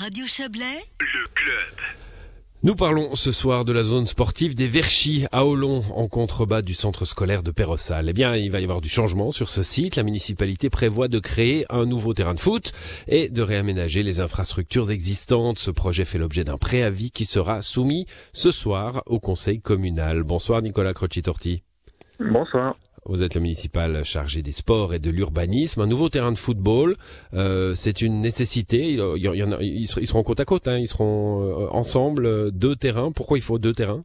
Radio Chablais, le club. Nous parlons ce soir de la zone sportive des Verchis à Olon, en contrebas du centre scolaire de Pérossal. Eh bien, il va y avoir du changement sur ce site. La municipalité prévoit de créer un nouveau terrain de foot et de réaménager les infrastructures existantes. Ce projet fait l'objet d'un préavis qui sera soumis ce soir au conseil communal. Bonsoir Nicolas Crocci-Torti. Bonsoir. Vous êtes le municipal chargé des sports et de l'urbanisme. Un nouveau terrain de football, euh, c'est une nécessité. Ils seront côte à côte, hein. ils seront euh, ensemble, euh, deux terrains. Pourquoi il faut deux terrains?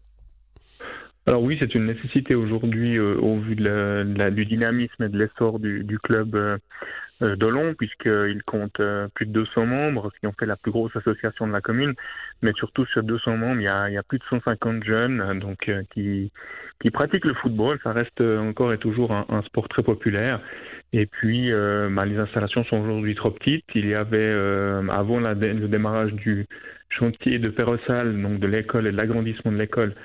Alors oui, c'est une nécessité aujourd'hui au vu de la, du dynamisme et de l'essor du, du, club euh, d'Olon, puisqu'il compte plus de 200 membres, qui en fait la plus grosse association de la commune. Mais surtout sur 200 membres, il y a, il y a plus de 150 jeunes donc qui, qui pratiquent le football. Ça reste encore et toujours un, un sport très populaire. Et puis, euh, bah, les installations sont aujourd'hui trop petites. Il y avait, euh, avant la, le démarrage du chantier de Perrossal, donc de l'école et de l'agrandissement de l'école,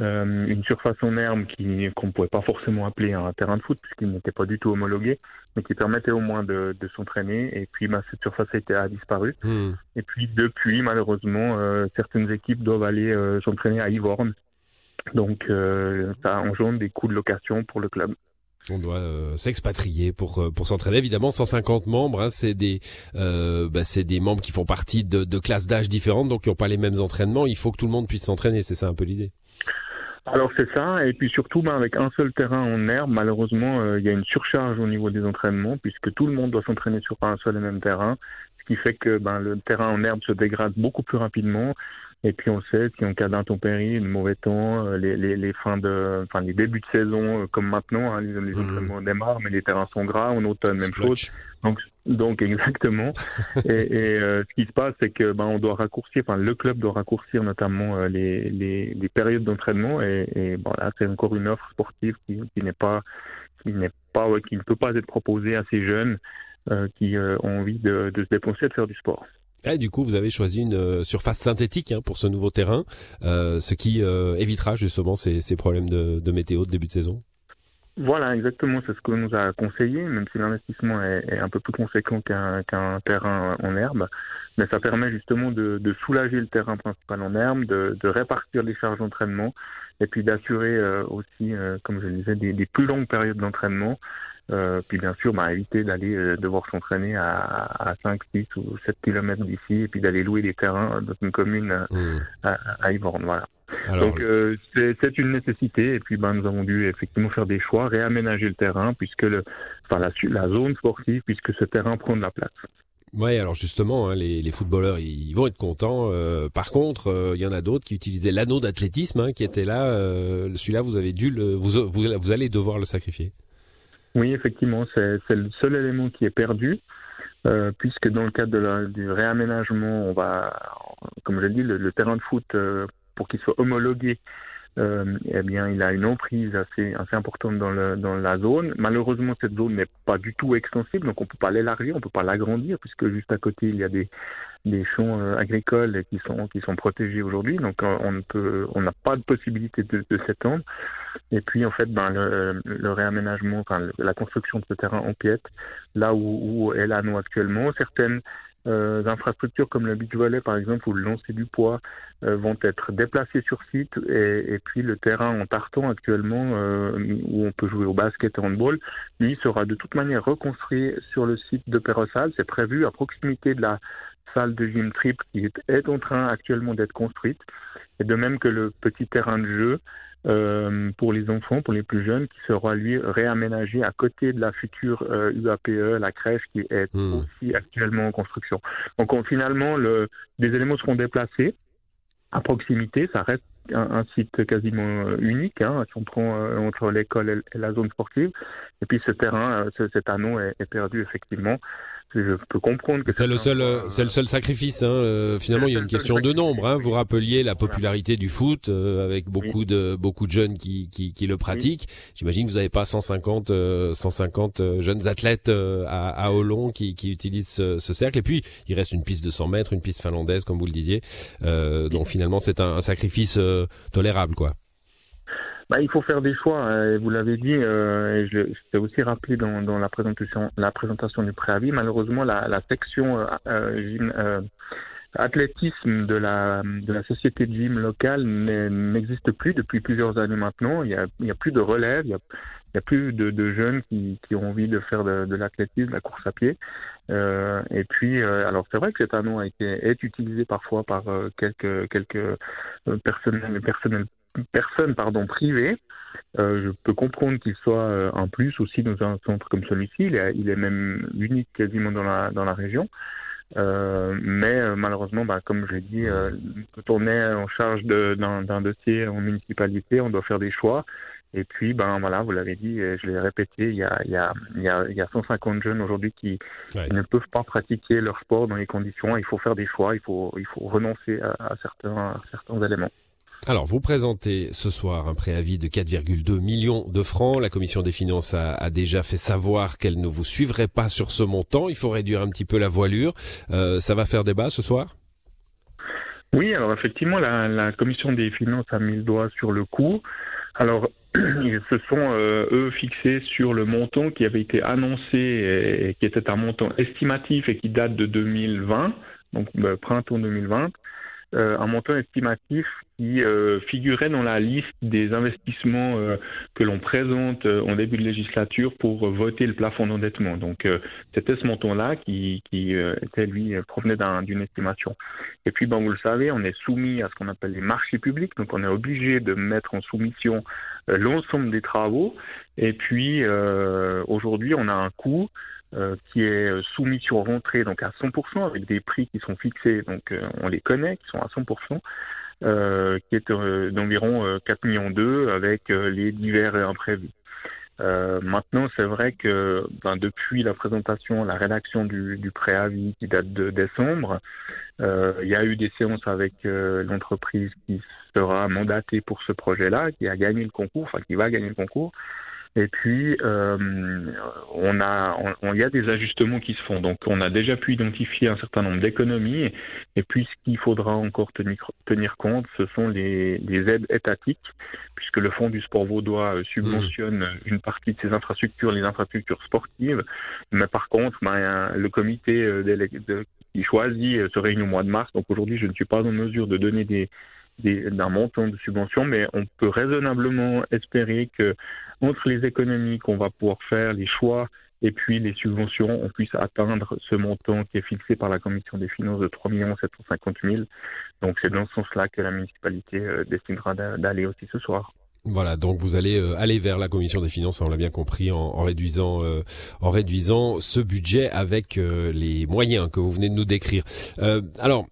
euh, une surface en herbe qui qu'on ne pouvait pas forcément appeler un terrain de foot puisqu'il n'était pas du tout homologué, mais qui permettait au moins de, de s'entraîner. Et puis, bah, cette surface a, été, a disparu. Hmm. Et puis, depuis, malheureusement, euh, certaines équipes doivent aller euh, s'entraîner à Yvorne donc euh, ça engendre des coûts de location pour le club. On doit euh, s'expatrier pour euh, pour s'entraîner. Évidemment, 150 membres, hein, c'est des euh, bah, c'est des membres qui font partie de, de classes d'âge différentes, donc qui n'ont pas les mêmes entraînements. Il faut que tout le monde puisse s'entraîner. C'est ça un peu l'idée. Alors c'est ça, et puis surtout ben, avec un seul terrain en herbe, malheureusement euh, il y a une surcharge au niveau des entraînements puisque tout le monde doit s'entraîner sur un seul et même terrain, ce qui fait que ben, le terrain en herbe se dégrade beaucoup plus rapidement. Et puis on sait qu'en cas d'intempérie, de mauvais temps, euh, les, les, les, fins de, enfin les débuts de saison euh, comme maintenant, hein, les, les Mhm. entraînements démarrent, mais les terrains sont gras. En automne, même chose. Donc, donc exactement. et et euh, ce qui se passe, c'est que ben on doit raccourcir, enfin le club doit raccourcir notamment euh, les, les, les périodes d'entraînement. Et, et bon là, c'est encore une offre sportive qui, qui n'est pas, qui n'est pas, ouais, qui ne peut pas être proposée à ces jeunes euh, qui ont envie de, de se dépenser et de faire du sport. Et du coup, vous avez choisi une euh, surface synthétique hein, pour ce nouveau terrain, euh, ce qui euh, évitera justement ces, problèmes de, météo de début de saison. Voilà, exactement, c'est ce que nous a conseillé, même si l'investissement est, un peu plus conséquent qu'un terrain en herbe. Mais ça permet justement de, soulager le terrain principal en herbe, de, répartir les charges d'entraînement et puis d'assurer aussi, comme je le disais, des plus longues périodes d'entraînement. Euh, puis bien sûr, bah, éviter d'aller euh, devoir s'entraîner à, à 5, 6 ou 7 kilomètres d'ici et puis d'aller louer des terrains dans une commune euh, Hmm. à, à Yvorne. Voilà. Alors, Donc euh, c'est une nécessité et puis ben nous avons dû effectivement faire des choix, réaménager le terrain puisque le enfin la, la zone sportive puisque ce terrain prend de la place. Ouais, alors justement, hein, les, les footballeurs, ils vont être contents. Euh, par contre, euh, il y en a d'autres qui utilisaient l'anneau d'athlétisme hein, qui était là. Euh, Celui-là, vous avez dû le, vous, vous, vous allez devoir le sacrifier. Oui, effectivement, c'est le seul élément qui est perdu euh, puisque dans le cadre de la- du réaménagement, on va, comme je l'ai dit, le, le terrain de foot euh, pour qu'il soit homologué. Euh, eh bien, il a une emprise assez, assez importante dans, le, dans la zone. Malheureusement, cette zone n'est pas du tout extensible, donc on peut pas l'élargir, on peut pas l'agrandir, puisque juste à côté il y a des, des champs euh, agricoles qui sont qui sont protégés aujourd'hui, donc euh, on ne peut, on n'a pas de possibilité de, de s'étendre. Et puis en fait, ben le, le réaménagement, enfin la construction de ce terrain empiète là où, où est l'anneau actuellement. Certaines euh, infrastructures comme le beach volley par exemple ou le lancer du poids euh, vont être déplacées sur site et, et puis le terrain en tartan actuellement euh, où on peut jouer au basket et handball, lui sera de toute manière reconstruit sur le site de Perrossal. C'est prévu à proximité de la salle de gym triple qui est, en train actuellement d'être construite. Et de même que le petit terrain de jeu euh, pour les enfants, pour les plus jeunes, qui sera lui réaménagé à côté de la future euh, UAPE, la crèche qui est Hmm. aussi actuellement en construction. Donc on- finalement, le, des éléments seront déplacés à proximité. Ça reste un, site quasiment euh, unique, hein, si on prend euh, entre l'école et, et la zone sportive. Et puis ce terrain, euh, ce- cet anneau est, est perdu effectivement. Je peux comprendre que C'est le seul, soient, euh, c'est le seul sacrifice. Hein. Euh, finalement, il y a une question de nombre. Hein. Vous rappeliez la Voilà. popularité du foot euh, avec beaucoup de beaucoup de jeunes qui qui, qui le pratiquent. J'imagine que vous n'avez pas 150 euh, 150 euh, jeunes athlètes euh, à, à Olon qui qui utilisent ce, ce cercle. Et puis il reste une piste de 100 mètres, une piste finlandaise, comme vous le disiez. Euh, donc finalement, c'est un, un sacrifice euh, tolérable, quoi. Bah, il faut faire des choix. euh, vous l'avez dit, euh, et je, t'ai aussi rappelé dans, dans la présentation, la présentation du préavis. Malheureusement, la, la section euh, euh, euh, athlétisme de la, de la société de gym locale n'existe plus depuis plusieurs années maintenant. Il n'y a, a plus de relève, il n'y a, a plus de, de jeunes qui, qui, ont envie de faire de, de l'athlétisme, de la course à pied. Euh, et puis, euh, alors c'est vrai que cet anneau a été, est utilisé parfois par euh, quelques, quelques euh, personnels, personnels, personnes pardon, privées. je peux comprendre qu'il soit un plus aussi dans un centre comme celui-ci. Il est, il est même unique quasiment dans la, dans la région. Euh, mais euh, malheureusement, bah, comme je l'ai dit, euh, quand on est en charge d'un dossier en municipalité, on doit faire des choix. Et puis, ben voilà, vous l'avez dit, je l'ai répété, il y a, il y, a, il y, a, il y a 150 jeunes aujourd'hui qui, ouais. ne peuvent pas pratiquer leur sport dans les conditions. Il faut faire des choix, il faut, il faut renoncer à, à certains, à certains éléments. Alors, vous présentez ce soir un préavis de 4,2 millions de francs. La commission des finances a, déjà fait savoir qu'elle ne vous suivrait pas sur ce montant. Il faut réduire un petit peu la voilure. Euh, ça va faire débat ce soir? Oui, alors effectivement, la, commission des finances a mis le doigt sur le coup. Alors, ils se sont, euh, eux, fixés sur le montant qui avait été annoncé et, qui était un montant estimatif et qui date de 2020, donc euh, printemps 2020 euh, un montant estimatif qui euh, figurait dans la liste des investissements euh, que l'on présente en début de législature pour voter le plafond d'endettement. Donc c'était ce montant-là qui, qui était lui provenait d'une estimation. Et puis bon, vous le savez, on est soumis à ce qu'on appelle les marchés publics, donc on est obligé de mettre en soumission l'ensemble des travaux. Et puis aujourd'hui, on a un coût euh, qui est soumis sur rentrée donc à 100% avec des prix qui sont fixés, donc euh, on les connaît, qui sont à 100%, euh, qui est d'environ 4 millions d'euros avec les divers imprévus. maintenant, c'est vrai que ben, depuis la présentation, la rédaction du, du préavis qui date de décembre, il y a eu des séances avec l'entreprise qui sera mandatée pour ce projet-là, qui a gagné le concours, enfin qui va gagner le concours. Et puis, euh, on a, on, il y a des ajustements qui se font. Donc, on a déjà pu identifier un certain nombre d'économies. Et puis, ce qu'il faudra encore tenir, tenir compte, ce sont les, les, aides étatiques, puisque le Fonds du sport vaudois euh, subventionne mmh. une partie de ces infrastructures, les infrastructures sportives. Mais par contre, ben, le comité euh, de, qui choisit se réunit au mois de mars. Donc, aujourd'hui, je ne suis pas en mesure de donner des d'un montant de subvention, mais on peut raisonnablement espérer que entre les économies qu'on va pouvoir faire, les choix et puis les subventions, on puisse atteindre ce montant qui est fixé par la Commission des finances de 3 750 000. Donc c'est dans ce sens-là que la municipalité euh, destinera d'aller aussi ce soir. Voilà, donc vous allez euh, aller vers la commission des finances, on l'a bien compris, en, réduisant, euh, en réduisant ce budget avec les moyens que vous venez de nous décrire. Alors,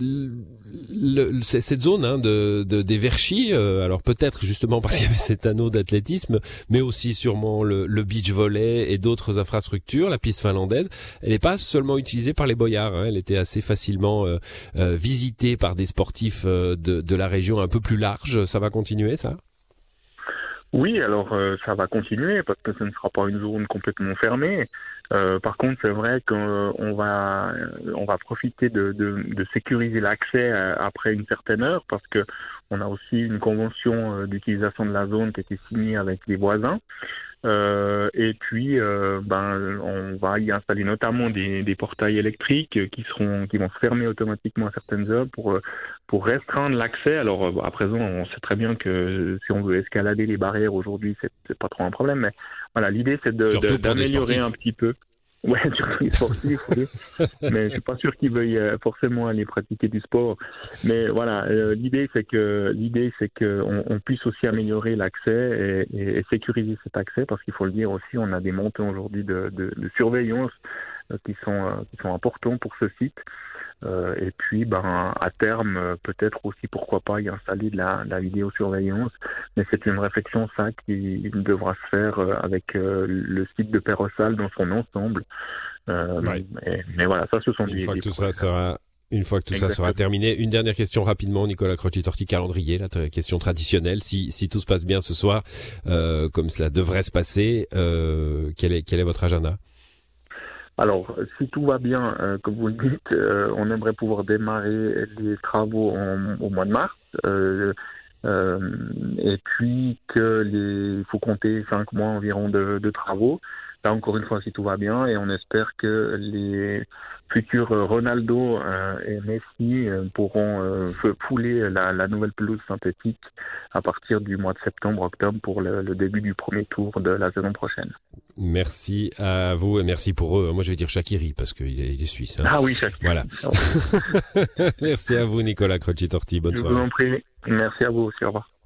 le, cette zone hein, de, de, des Verchis, euh, alors peut-être justement parce qu'il y avait cet anneau d'athlétisme, mais aussi sûrement le, le beach volley et d'autres infrastructures, la piste finlandaise, elle n'est pas seulement utilisée par les boyards, hein, elle était assez facilement euh, euh, visitée par des sportifs euh, de, de la région un peu plus large. Ça va continuer ça? Oui, alors euh, ça va continuer parce que ce ne sera pas une zone complètement fermée. Euh, par contre, c'est vrai qu'on va on va profiter de, de, de sécuriser l'accès euh, après une certaine heure parce que on a aussi une convention euh, d'utilisation de la zone qui a été signée avec les voisins. Euh, et puis, euh, ben, on va y installer notamment des, des, portails électriques qui seront, qui vont se fermer automatiquement à certaines heures pour pour restreindre l'accès. Alors à présent, on sait très bien que si on veut escalader les barrières aujourd'hui, c'est pas trop un problème. Mais voilà, l'idée c'est d'améliorer un petit peu. Ouais, les sportifs, oui. mais je suis pas sûr qu'ils veuillent euh, forcément aller pratiquer du sport. Mais voilà, euh, l'idée c'est que l'idée c'est que on, on, puisse aussi améliorer l'accès et, et, et, sécuriser cet accès, parce qu'il faut le dire aussi, on a des montants aujourd'hui de, de, de, surveillance euh, qui sont qui sont importants pour ce site. Euh, et puis, ben, à terme, euh, peut-être aussi, pourquoi pas, y installer de la, de la vidéosurveillance. Mais c'est une réflexion, ça, qui devra se faire euh, avec le site de Perrossal dans son ensemble. Ouais. Mais, mais, voilà, ça, ce sont une des, fois que tout ça sera une fois que tout Exactement. ça sera terminé, une dernière question rapidement, Nicolas Croci-Torti, calendrier, la question traditionnelle. Si, si tout se passe bien ce soir, comme cela devrait se passer, quel, est, quel est votre agenda? Alors, si tout va bien, euh, comme vous le dites, euh, on aimerait pouvoir démarrer les travaux au mois de mars. Euh, euh et puis que les, il faut compter cinq mois environ de, de, travaux. Là encore une fois, si tout va bien, et on espère que les futurs Ronaldo et Messi pourront fouler la, la, nouvelle pelouse synthétique à partir du mois de septembre-octobre pour le, le, début du premier tour de la saison prochaine. Merci à vous et merci pour eux. Moi, je vais dire Shakiri parce qu'il est, il est suisse. Hein. Ah oui, Shakiri. Voilà. merci à vous, Nicolas Croci-Torti. Bonne je soirée. vous en prie. Merci à vous aussi. Au revoir.